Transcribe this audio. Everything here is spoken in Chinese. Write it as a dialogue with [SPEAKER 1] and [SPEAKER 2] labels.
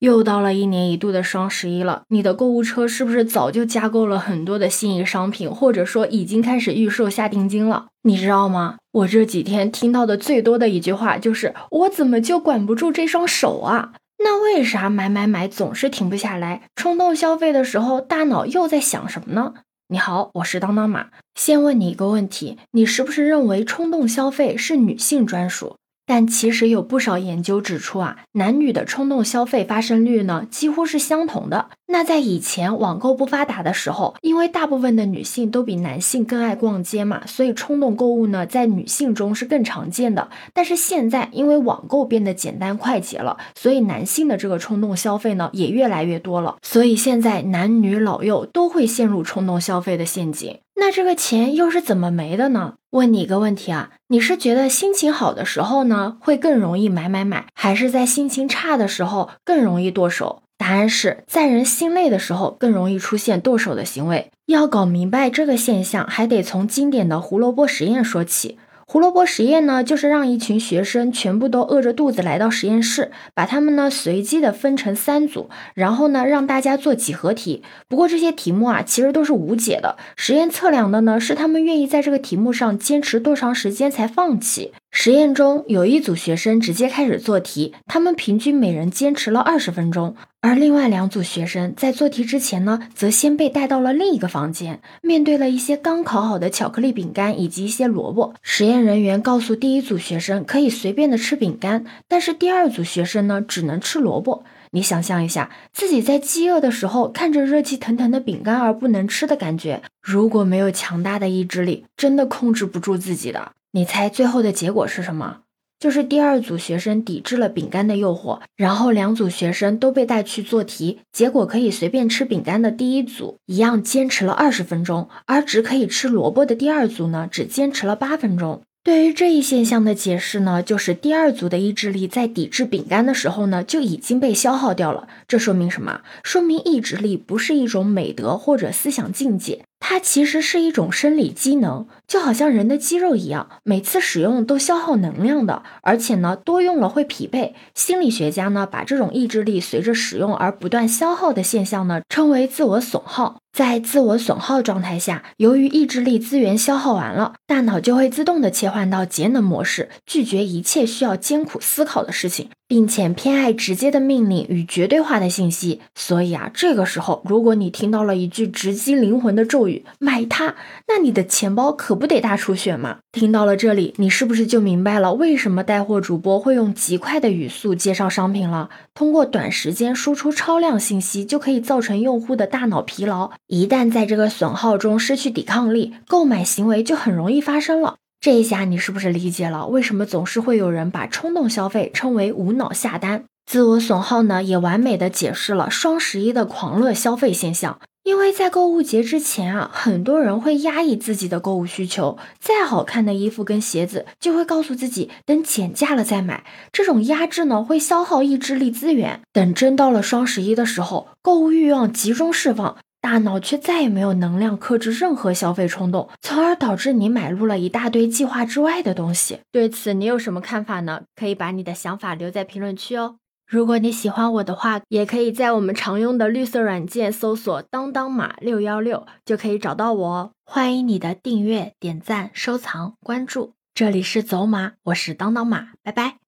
[SPEAKER 1] 又到了一年一度的双十一了，你的购物车是不是早就加购了很多的心仪商品，或者说已经开始预售下定金了？你知道吗？我这几天听到的最多的一句话就是“我怎么就管不住这双手啊？”那为啥买买买总是停不下来？冲动消费的时候，大脑又在想什么呢？你好，我是当当马。先问你一个问题：你是不是认为冲动消费是女性专属？但其实有不少研究指出啊，男女的冲动消费发生率呢几乎是相同的。那在以前网购不发达的时候，因为大部分的女性都比男性更爱逛街嘛，所以冲动购物呢在女性中是更常见的。但是现在因为网购变得简单快捷了，所以男性的这个冲动消费呢也越来越多了。所以现在男女老幼都会陷入冲动消费的陷阱。那这个钱又是怎么没的呢？问你一个问题啊，你是觉得心情好的时候呢，会更容易买买买，还是在心情差的时候更容易剁手？答案是在人心累的时候更容易出现剁手的行为。要搞明白这个现象，还得从经典的胡萝卜实验说起。胡萝卜实验呢，就是让一群学生全部都饿着肚子来到实验室，把他们呢随机的分成三组，然后呢让大家做几何题。不过这些题目啊，其实都是无解的。实验测量的呢是他们愿意在这个题目上坚持多长时间才放弃。实验中有一组学生直接开始做题，他们平均每人坚持了二十分钟。而另外两组学生在做题之前呢，则先被带到了另一个房间，面对了一些刚烤好的巧克力饼干以及一些萝卜。实验人员告诉第一组学生可以随便的吃饼干，但是第二组学生呢，只能吃萝卜。你想象一下，自己在饥饿的时候看着热气腾腾的饼干而不能吃的感觉，如果没有强大的意志力，真的控制不住自己的。你猜最后的结果是什么？就是第二组学生抵制了饼干的诱惑，然后两组学生都被带去做题，结果可以随便吃饼干的第一组一样坚持了二十分钟，而只可以吃萝卜的第二组呢，只坚持了八分钟。对于这一现象的解释呢，就是第二组的意志力在抵制饼干的时候呢，就已经被消耗掉了。这说明什么？说明意志力不是一种美德或者思想境界。它其实是一种生理机能，就好像人的肌肉一样，每次使用都消耗能量的，而且呢，多用了会疲惫。心理学家呢，把这种意志力随着使用而不断消耗的现象呢，称为自我损耗。在自我损耗状态下，由于意志力资源消耗完了，大脑就会自动的切换到节能模式，拒绝一切需要艰苦思考的事情。并且偏爱直接的命令与绝对化的信息，所以啊，这个时候如果你听到了一句直击灵魂的咒语“买它”，那你的钱包可不得大出血吗？听到了这里，你是不是就明白了为什么带货主播会用极快的语速介绍商品了？通过短时间输出超量信息，就可以造成用户的大脑疲劳，一旦在这个损耗中失去抵抗力，购买行为就很容易发生了。这一下你是不是理解了为什么总是会有人把冲动消费称为无脑下单？自我损耗呢，也完美的解释了双十一的狂热消费现象。因为在购物节之前啊，很多人会压抑自己的购物需求，再好看的衣服跟鞋子，就会告诉自己等减价了再买。这种压制呢，会消耗意志力资源。等真到了双十一的时候，购物欲望集中释放。大脑却再也没有能量克制任何消费冲动，从而导致你买入了一大堆计划之外的东西。对此，你有什么看法呢？可以把你的想法留在评论区哦。如果你喜欢我的话，也可以在我们常用的绿色软件搜索“当当马六幺六”，就可以找到我哦。欢迎你的订阅、点赞、收藏、关注。这里是走马，我是当当马，拜拜。